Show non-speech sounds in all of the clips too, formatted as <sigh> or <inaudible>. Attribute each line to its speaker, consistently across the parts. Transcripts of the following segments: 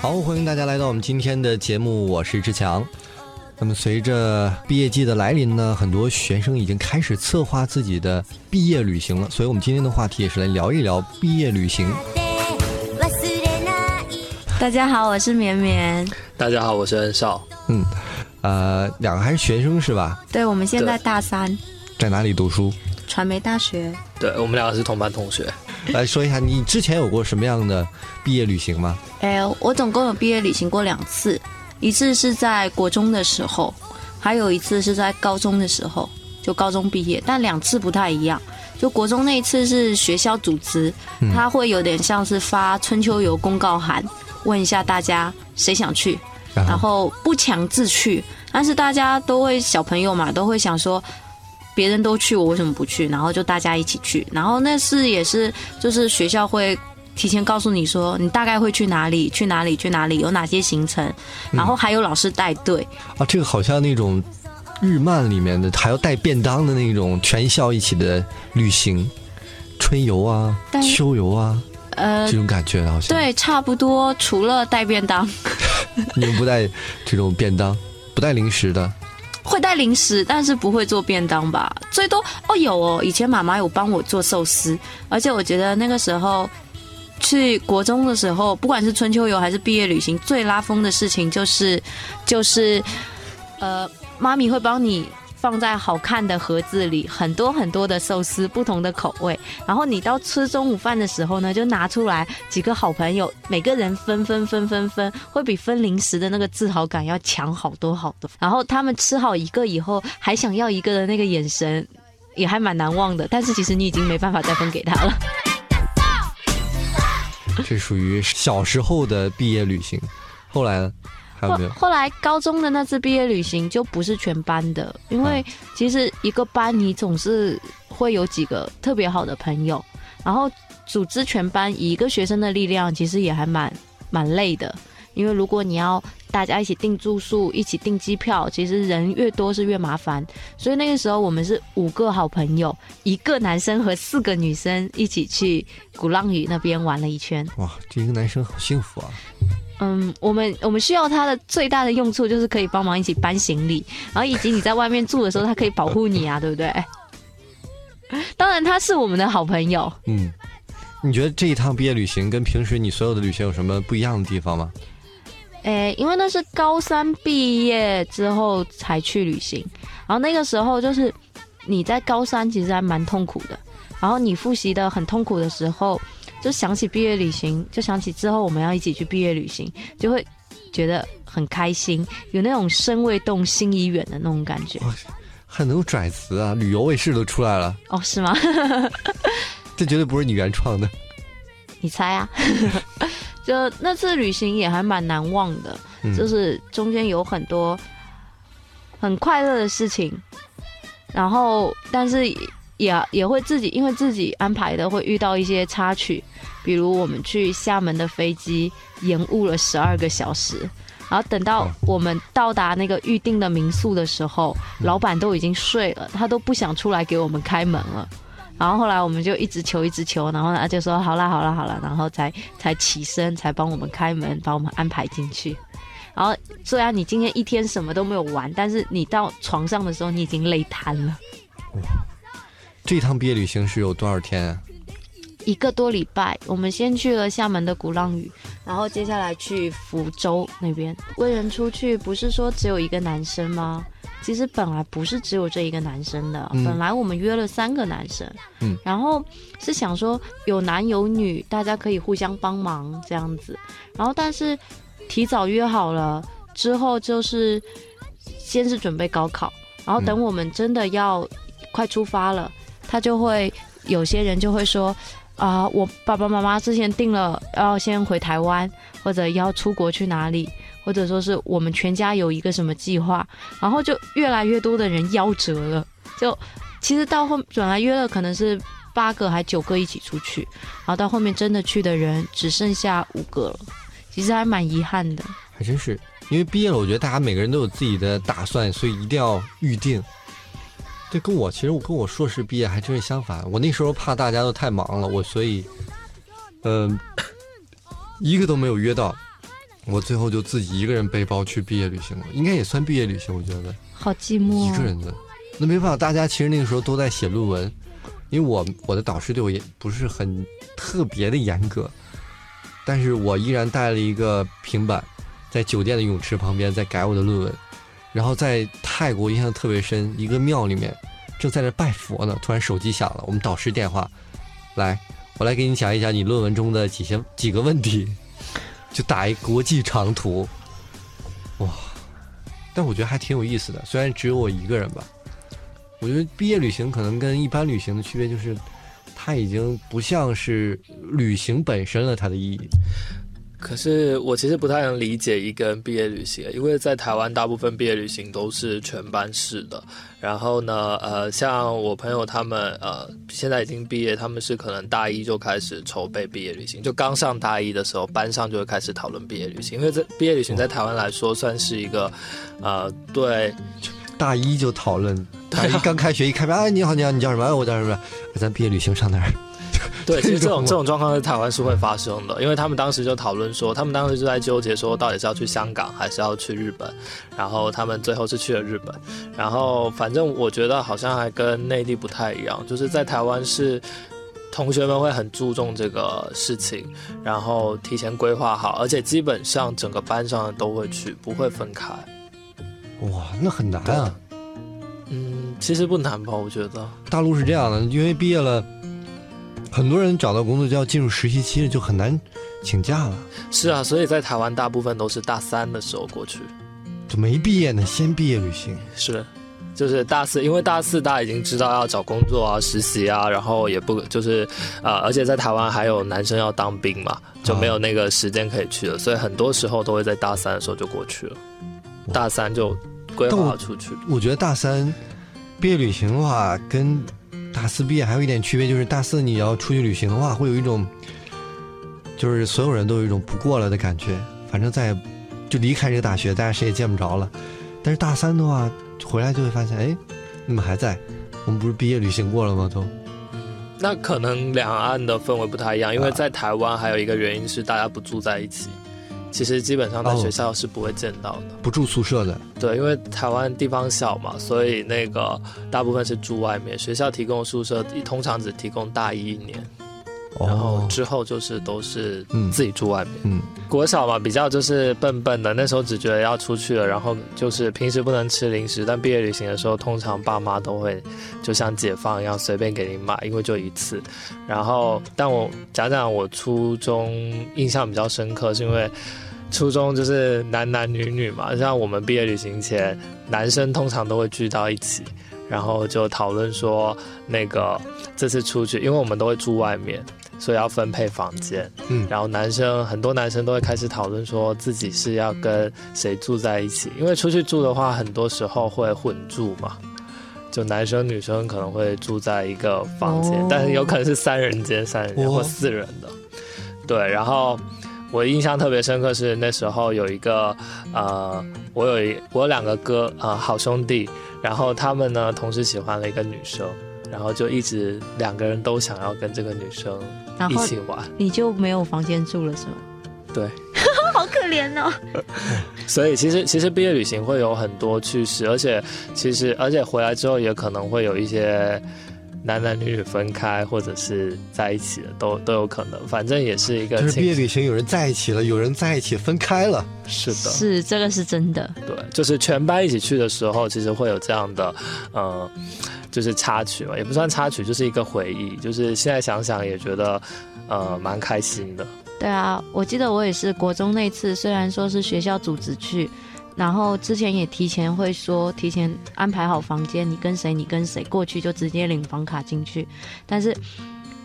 Speaker 1: 好，欢迎大家来到我们今天的节目，我是志强。那么，随着毕业季的来临呢，很多学生已经开始策划自己的毕业旅行了。所以，我们今天的话题也是来聊一聊毕业旅行。
Speaker 2: 大家好，我是绵绵。
Speaker 3: 大家好，我是恩少。
Speaker 1: 嗯，呃，两个还是学生是吧？
Speaker 2: 对，我们现在大三，
Speaker 1: 在哪里读书？
Speaker 2: 传媒大学。
Speaker 3: 对，我们两个是同班同学。<laughs>
Speaker 1: 来说一下，你之前有过什么样的毕业旅行吗？
Speaker 2: 哎，我总共有毕业旅行过两次，一次是在国中的时候，还有一次是在高中的时候，就高中毕业，但两次不太一样。就国中那一次是学校组织，他会有点像是发春秋游公告函，问一下大家谁想去，然后不强制去，但是大家都会小朋友嘛，都会想说。别人都去，我为什么不去？然后就大家一起去。然后那是也是，就是学校会提前告诉你说，你大概会去哪里，去哪里，去哪里，有哪些行程。然后还有老师带队。
Speaker 1: 啊，这个好像那种日漫里面的，还要带便当的那种全校一起的旅行，春游啊，秋游啊，呃，这种感觉好像
Speaker 2: 对，差不多。除了带便当，<laughs>
Speaker 1: 你们不带这种便当，不带零食的。
Speaker 2: 会带零食，但是不会做便当吧？最多哦，有哦。以前妈妈有帮我做寿司，而且我觉得那个时候去国中的时候，不管是春秋游还是毕业旅行，最拉风的事情就是就是呃，妈咪会帮你。放在好看的盒子里，很多很多的寿司，不同的口味。然后你到吃中午饭的时候呢，就拿出来几个好朋友，每个人分分分分分，会比分零食的那个自豪感要强好多好多。然后他们吃好一个以后，还想要一个的那个眼神，也还蛮难忘的。但是其实你已经没办法再分给他了。<laughs>
Speaker 1: 这属于小时候的毕业旅行，后来呢？
Speaker 2: 后后来高中的那次毕业旅行就不是全班的，因为其实一个班你总是会有几个特别好的朋友，然后组织全班以一个学生的力量，其实也还蛮蛮累的。因为如果你要大家一起订住宿、一起订机票，其实人越多是越麻烦。所以那个时候我们是五个好朋友，一个男生和四个女生一起去鼓浪屿那边玩了一圈。
Speaker 1: 哇，这一个男生好幸福啊！
Speaker 2: 嗯，我们我们需要它的最大的用处就是可以帮忙一起搬行李，然后以及你在外面住的时候，它可以保护你啊，对不对？当然它是我们的好朋友。
Speaker 1: 嗯，你觉得这一趟毕业旅行跟平时你所有的旅行有什么不一样的地方吗？
Speaker 2: 诶，因为那是高三毕业之后才去旅行，然后那个时候就是你在高三其实还蛮痛苦的，然后你复习的很痛苦的时候。就想起毕业旅行，就想起之后我们要一起去毕业旅行，就会觉得很开心，有那种身未动心已远的那种感觉。
Speaker 1: 很能拽词啊，旅游卫视都出来了。
Speaker 2: 哦，是吗？<laughs>
Speaker 1: 这绝对不是你原创的。
Speaker 2: 你猜啊？<laughs> 就那次旅行也还蛮难忘的，就是中间有很多很快乐的事情，然后但是。也也会自己，因为自己安排的，会遇到一些插曲，比如我们去厦门的飞机延误了十二个小时，然后等到我们到达那个预定的民宿的时候，老板都已经睡了，他都不想出来给我们开门了。然后后来我们就一直求，一直求，然后他就说好了，好了，好了，然后才才起身，才帮我们开门，把我们安排进去。然后虽然你今天一天什么都没有玩，但是你到床上的时候，你已经累瘫了。
Speaker 1: 这趟毕业旅行是有多少天？
Speaker 2: 一个多礼拜。我们先去了厦门的鼓浪屿，然后接下来去福州那边。为人出去不是说只有一个男生吗？其实本来不是只有这一个男生的，本来我们约了三个男生。嗯，然后是想说有男有女，大家可以互相帮忙这样子。然后但是提早约好了之后，就是先是准备高考，然后等我们真的要快出发了。他就会有些人就会说啊，我爸爸妈妈之前定了要先回台湾，或者要出国去哪里，或者说是我们全家有一个什么计划，然后就越来越多的人夭折了。就其实到后转来约了可能是八个还九个一起出去，然后到后面真的去的人只剩下五个了，其实还蛮遗憾的。
Speaker 1: 还真是，因为毕业了，我觉得大家每个人都有自己的打算，所以一定要预定。对，跟我其实我跟我硕士毕业还真是相反。我那时候怕大家都太忙了，我所以，嗯，一个都没有约到。我最后就自己一个人背包去毕业旅行了，应该也算毕业旅行，我觉得
Speaker 2: 好寂寞、哦。
Speaker 1: 一个人的，那没办法，大家其实那个时候都在写论文，因为我我的导师对我也不是很特别的严格，但是我依然带了一个平板，在酒店的泳池旁边在改我的论文，然后在泰国印象特别深，一个庙里面正在那拜佛呢，突然手机响了，我们导师电话，来，我来给你讲一讲你论文中的几些几个问题。<laughs> 就打一国际长途，哇！但我觉得还挺有意思的，虽然只有我一个人吧。我觉得毕业旅行可能跟一般旅行的区别就是，它已经不像是旅行本身了，它的意义。
Speaker 3: 可是我其实不太能理解一个人毕业旅行，因为在台湾大部分毕业旅行都是全班式的。然后呢，呃，像我朋友他们，呃，现在已经毕业，他们是可能大一就开始筹备毕业旅行，就刚上大一的时候，班上就会开始讨论毕业旅行。因为在毕业旅行在台湾来说，算是一个，呃，对，
Speaker 1: 大一就讨论，大一刚开学一开班，哎，你好，你好，你叫什么？哎，我叫什么？咱毕业旅行上哪儿？<laughs>
Speaker 3: 对，其实这种这种状况在台湾是会发生的，因为他们当时就讨论说，他们当时就在纠结说，到底是要去香港还是要去日本，然后他们最后是去了日本，然后反正我觉得好像还跟内地不太一样，就是在台湾是同学们会很注重这个事情，然后提前规划好，而且基本上整个班上都会去，不会分开。
Speaker 1: 哇，那很难啊。
Speaker 3: 嗯，其实不难吧？我觉得
Speaker 1: 大陆是这样的，因为毕业了。很多人找到工作就要进入实习期了，就很难请假了。
Speaker 3: 是啊，所以在台湾大部分都是大三的时候过去，
Speaker 1: 就没毕业呢，先毕业旅行。
Speaker 3: 是，就是大四，因为大四大家已经知道要找工作啊、实习啊，然后也不就是啊，而且在台湾还有男生要当兵嘛，就没有那个时间可以去了，所以很多时候都会在大三的时候就过去了。大三就规划出去。
Speaker 1: 我觉得大三毕业旅行的话，跟大四毕业还有一点区别，就是大四你要出去旅行的话，会有一种，就是所有人都有一种不过了的感觉。反正再就离开这个大学，大家谁也见不着了。但是大三的话，回来就会发现，哎，你们还在，我们不是毕业旅行过了吗？都。
Speaker 3: 那可能两岸的氛围不太一样，因为在台湾还有一个原因是大家不住在一起。其实基本上在学校是不会见到的，
Speaker 1: 不住宿舍的。
Speaker 3: 对，因为台湾地方小嘛，所以那个大部分是住外面。学校提供宿舍通常只提供大一一年，然后之后就是都是自己住外面。嗯，国小嘛，比较就是笨笨的，那时候只觉得要出去了，然后就是平时不能吃零食，但毕业旅行的时候，通常爸妈都会就像解放一样随便给你买，因为就一次。然后，但我讲讲我初中印象比较深刻，是因为。初中就是男男女女嘛，像我们毕业旅行前，男生通常都会聚到一起，然后就讨论说，那个这次出去，因为我们都会住外面，所以要分配房间。嗯，然后男生很多男生都会开始讨论说自己是要跟谁住在一起，因为出去住的话，很多时候会混住嘛，就男生女生可能会住在一个房间，但是有可能是三人间、三人间或四人的。对，然后。我印象特别深刻是那时候有一个，呃，我有一我有两个哥呃，好兄弟，然后他们呢同时喜欢了一个女生，然后就一直两个人都想要跟这个女生一起玩，
Speaker 2: 你就没有房间住了是吗？
Speaker 3: 对，<laughs>
Speaker 2: 好可怜哦。<laughs>
Speaker 3: 所以其实其实毕业旅行会有很多趣事，而且其实而且回来之后也可能会有一些。男男女女分开，或者是在一起的，都都有可能。反正也是一个，
Speaker 1: 就是毕业旅行，有人在一起了，有人在一起分开了。
Speaker 3: 是的，
Speaker 2: 是这个是真的。
Speaker 3: 对，就是全班一起去的时候，其实会有这样的，呃，就是插曲嘛，也不算插曲，就是一个回忆。就是现在想想也觉得，呃，蛮开心的。
Speaker 2: 对啊，我记得我也是国中那次，虽然说是学校组织去。然后之前也提前会说，提前安排好房间，你跟谁，你跟谁过去就直接领房卡进去。但是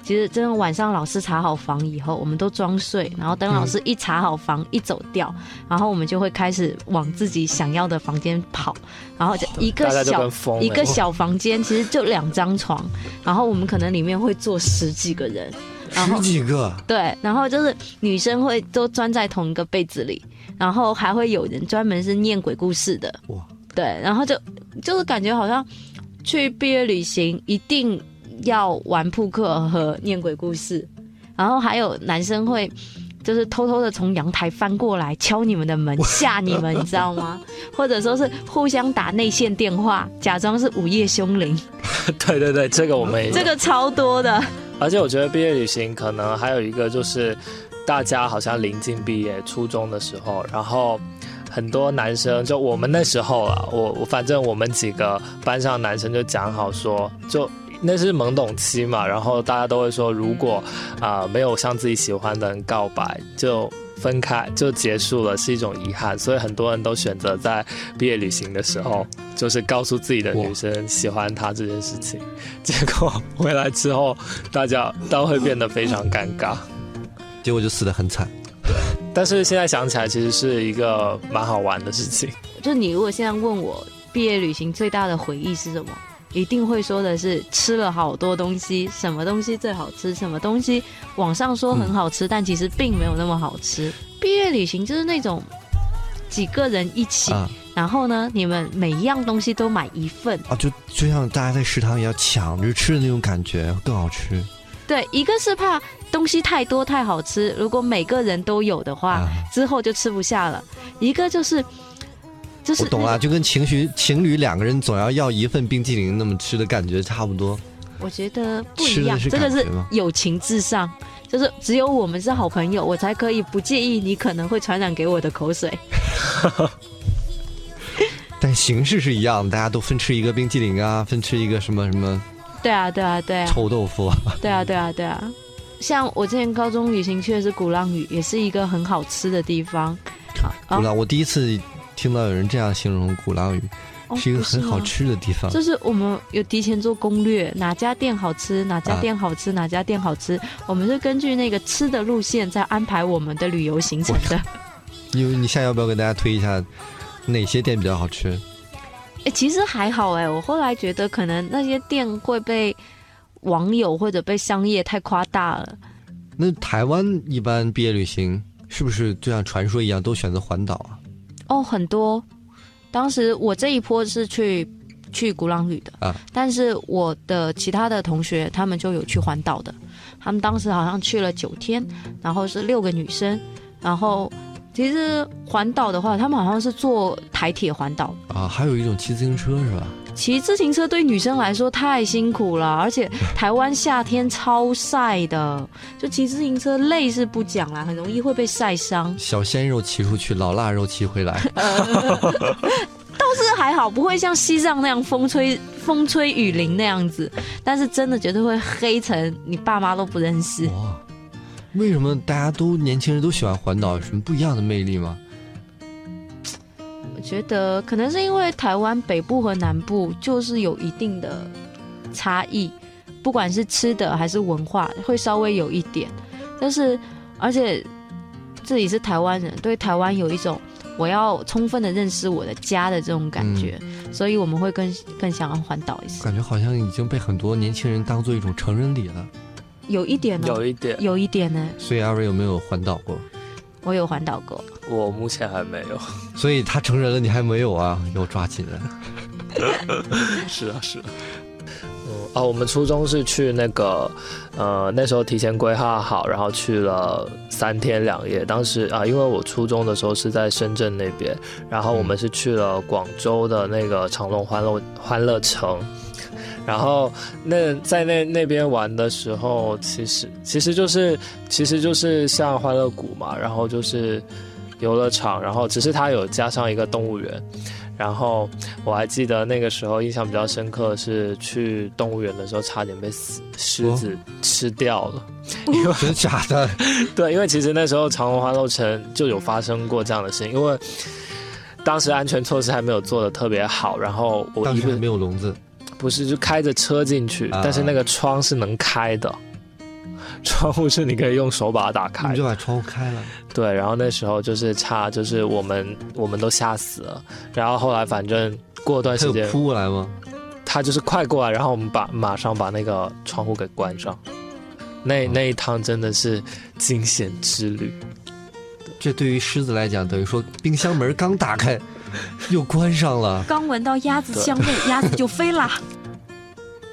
Speaker 2: 其实真的晚上老师查好房以后，我们都装睡，然后等老师一查好房一走掉，然后我们就会开始往自己想要的房间跑。然后就一个小一个小房间，其实就两张床，然后我们可能里面会坐十几个人，
Speaker 1: 十几个
Speaker 2: 对，然后就是女生会都钻在同一个被子里。然后还会有人专门是念鬼故事的，哇，对，然后就就是感觉好像去毕业旅行一定要玩扑克和念鬼故事，然后还有男生会就是偷偷的从阳台翻过来敲你们的门 <laughs> 吓你们，你知道吗？或者说是互相打内线电话，假装是午夜凶铃。<laughs>
Speaker 3: 对对对，这个我们也
Speaker 2: 这个超多的。
Speaker 3: 而且我觉得毕业旅行可能还有一个就是，大家好像临近毕业，初中的时候，然后很多男生就我们那时候啊，我我反正我们几个班上男生就讲好说就。那是懵懂期嘛，然后大家都会说，如果啊没有向自己喜欢的人告白，就分开就结束了，是一种遗憾。所以很多人都选择在毕业旅行的时候，就是告诉自己的女生喜欢她这件事情。<laughs> 结果回来之后，大家都会变得非常尴尬，
Speaker 1: 结果就死得很惨。
Speaker 3: 但是现在想起来，其实是一个蛮好玩的事情。
Speaker 2: 就你如果现在问我毕业旅行最大的回忆是什么？一定会说的是吃了好多东西，什么东西最好吃？什么东西网上说很好吃，但其实并没有那么好吃。毕业旅行就是那种几个人一起，然后呢，你们每一样东西都买一份
Speaker 1: 啊，就就像大家在食堂也要抢着吃的那种感觉，更好吃。
Speaker 2: 对，一个是怕东西太多太好吃，如果每个人都有的话，之后就吃不下了；一个就是。
Speaker 1: 我懂啊，就跟情绪情侣两个人总要要一份冰激凌那么吃的感觉差不多。
Speaker 2: 我觉得不一样，这个是友情至上，就是只有我们是好朋友，我才可以不介意你可能会传染给我的口水。<laughs>
Speaker 1: 但形式是一样，大家都分吃一个冰激凌啊，分吃一个什么什么。
Speaker 2: 对啊，对啊，对啊。
Speaker 1: 臭豆腐。<laughs>
Speaker 2: 对啊，对啊，对啊。像我之前高中旅行去的是鼓浪屿，也是一个很好吃的地方。
Speaker 1: 鼓浪，我第一次。听到有人这样形容鼓浪屿，是一个很好吃的地方。
Speaker 2: 就是我们有提前做攻略，哪家店好吃，哪家店好吃，哪家店好吃。我们是根据那个吃的路线在安排我们的旅游行程的。
Speaker 1: 因为你现在要不要给大家推一下哪些店比较好吃？
Speaker 2: 哎，其实还好哎。我后来觉得可能那些店会被网友或者被商业太夸大了。
Speaker 1: 那台湾一般毕业旅行是不是就像传说一样都选择环岛啊？
Speaker 2: 哦，很多。当时我这一波是去去鼓浪屿的啊，但是我的其他的同学他们就有去环岛的。他们当时好像去了九天，然后是六个女生。然后其实环岛的话，他们好像是坐台铁环岛
Speaker 1: 啊，还有一种骑自行车是吧？
Speaker 2: 骑自行车对女生来说太辛苦了，而且 <laughs> 台湾夏天超晒的，就骑自行车累是不讲啦，很容易会被晒伤。
Speaker 1: 小鲜肉骑出去，老腊肉骑回来，<laughs>
Speaker 2: 倒是还好，不会像西藏那样风吹风吹雨淋那样子，但是真的绝对会黑成你爸妈都不认识。哇，
Speaker 1: 为什么大家都年轻人都喜欢环岛？有什么不一样的魅力吗？
Speaker 2: 觉得可能是因为台湾北部和南部就是有一定的差异，不管是吃的还是文化，会稍微有一点。但是，而且自己是台湾人，对台湾有一种我要充分的认识我的家的这种感觉，所以我们会更更想要环岛一些。
Speaker 1: 感觉好像已经被很多年轻人当做一种成人礼了。
Speaker 2: 有一点呢，
Speaker 3: 有一点，
Speaker 2: 有一点呢。
Speaker 1: 所以阿瑞有没有环岛过？
Speaker 2: 我有环岛过，
Speaker 3: 我目前还没有，
Speaker 1: 所以他成人了，你还没有啊？要抓紧了。<laughs>
Speaker 3: 是啊，是啊。嗯哦，我们初中是去那个，呃，那时候提前规划好，然后去了三天两夜。当时啊，因为我初中的时候是在深圳那边，然后我们是去了广州的那个长隆欢乐欢乐城。然后那在那那边玩的时候，其实其实就是其实就是像欢乐谷嘛，然后就是游乐场，然后只是它有加上一个动物园。然后我还记得那个时候印象比较深刻是去动物园的时候，差点被狮狮子吃掉了。<laughs>
Speaker 1: 真的假的？<laughs>
Speaker 3: 对，因为其实那时候长隆欢乐城就有发生过这样的事情，因为当时安全措施还没有做的特别好，然后我
Speaker 1: 当时没有笼子。
Speaker 3: 不是，就开着车进去，但是那个窗是能开的，窗户是你可以用手把它打开，
Speaker 1: 你就把窗户开了。
Speaker 3: 对，然后那时候就是差，就是我们我们都吓死了。然后后来反正过段时间
Speaker 1: 扑过来吗？
Speaker 3: 他就是快过来，然后我们把马上把那个窗户给关上。那那一趟真的是惊险之旅。
Speaker 1: 这对于狮子来讲，等于说冰箱门刚打开。又关上了。<laughs>
Speaker 2: 刚闻到鸭子香味，鸭子就飞了。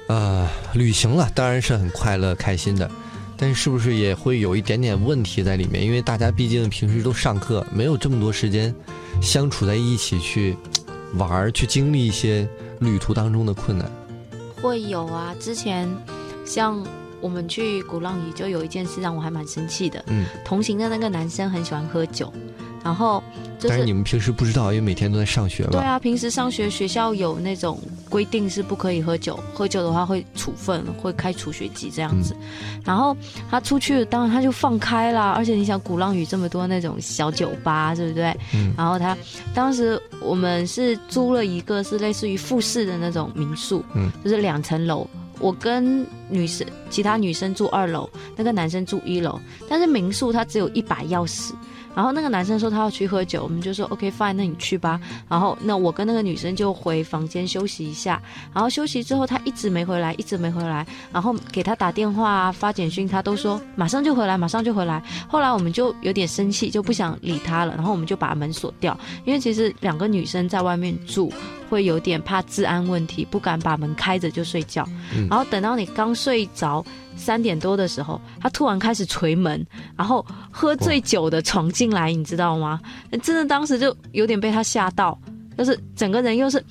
Speaker 1: 呃，<laughs> 旅行了当然是很快乐开心的，但是不是也会有一点点问题在里面？因为大家毕竟平时都上课，没有这么多时间相处在一起去玩儿，去经历一些旅途当中的困难。
Speaker 2: 会有啊，之前像我们去鼓浪屿，就有一件事让我还蛮生气的。嗯，同行的那个男生很喜欢喝酒。然后，
Speaker 1: 但是你们平时不知道，因为每天都在上学嘛。
Speaker 2: 对啊，平时上学学校有那种规定是不可以喝酒，喝酒的话会处分，会开除学籍这样子。然后他出去，当然他就放开啦。而且你想，鼓浪屿这么多那种小酒吧，对不对？嗯。然后他当时我们是租了一个是类似于复式的那种民宿，嗯，就是两层楼。我跟女生，其他女生住二楼，那个男生住一楼。但是民宿它只有一把钥匙。然后那个男生说他要去喝酒，我们就说 OK fine，那你去吧。然后那我跟那个女生就回房间休息一下。然后休息之后他一直没回来，一直没回来。然后给他打电话发简讯，他都说马上就回来，马上就回来。后来我们就有点生气，就不想理他了。然后我们就把门锁掉，因为其实两个女生在外面住会有点怕治安问题，不敢把门开着就睡觉。然后等到你刚睡着。三点多的时候，他突然开始捶门，然后喝醉酒的闯进来，你知道吗？真的当时就有点被他吓到，就是整个人又是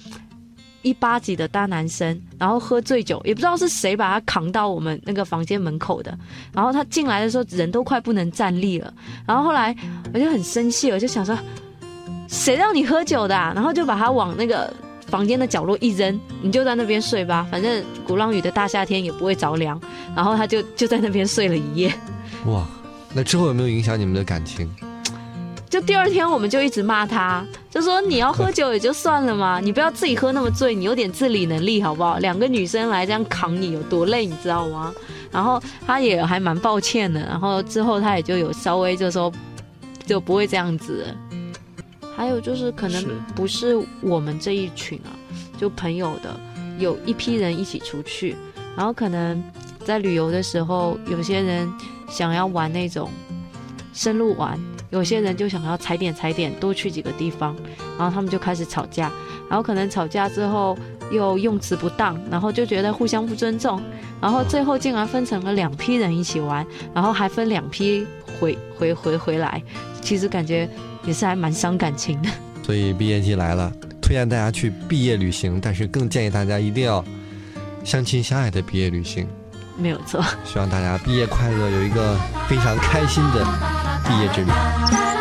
Speaker 2: 一八几的大男生，然后喝醉酒，也不知道是谁把他扛到我们那个房间门口的。然后他进来的时候，人都快不能站立了。然后后来我就很生气，我就想说，谁让你喝酒的？然后就把他往那个。房间的角落一扔，你就在那边睡吧，反正鼓浪屿的大夏天也不会着凉。然后他就就在那边睡了一夜。
Speaker 1: 哇，那之后有没有影响你们的感情？
Speaker 2: 就第二天我们就一直骂他，就说你要喝酒也就算了嘛，你不要自己喝那么醉，你有点自理能力好不好？两个女生来这样扛你有多累，你知道吗？然后他也还蛮抱歉的，然后之后他也就有稍微就说就不会这样子。还有就是，可能不是我们这一群啊，就朋友的，有一批人一起出去，然后可能在旅游的时候，有些人想要玩那种深入玩，有些人就想要踩点踩点，多去几个地方，然后他们就开始吵架，然后可能吵架之后又用词不当，然后就觉得互相不尊重，然后最后竟然分成了两批人一起玩，然后还分两批回回回回来，其实感觉。也是还蛮伤感情的，
Speaker 1: 所以毕业季来了，推荐大家去毕业旅行，但是更建议大家一定要相亲相爱的毕业旅行，
Speaker 2: 没有错。
Speaker 1: 希望大家毕业快乐，有一个非常开心的毕业之旅。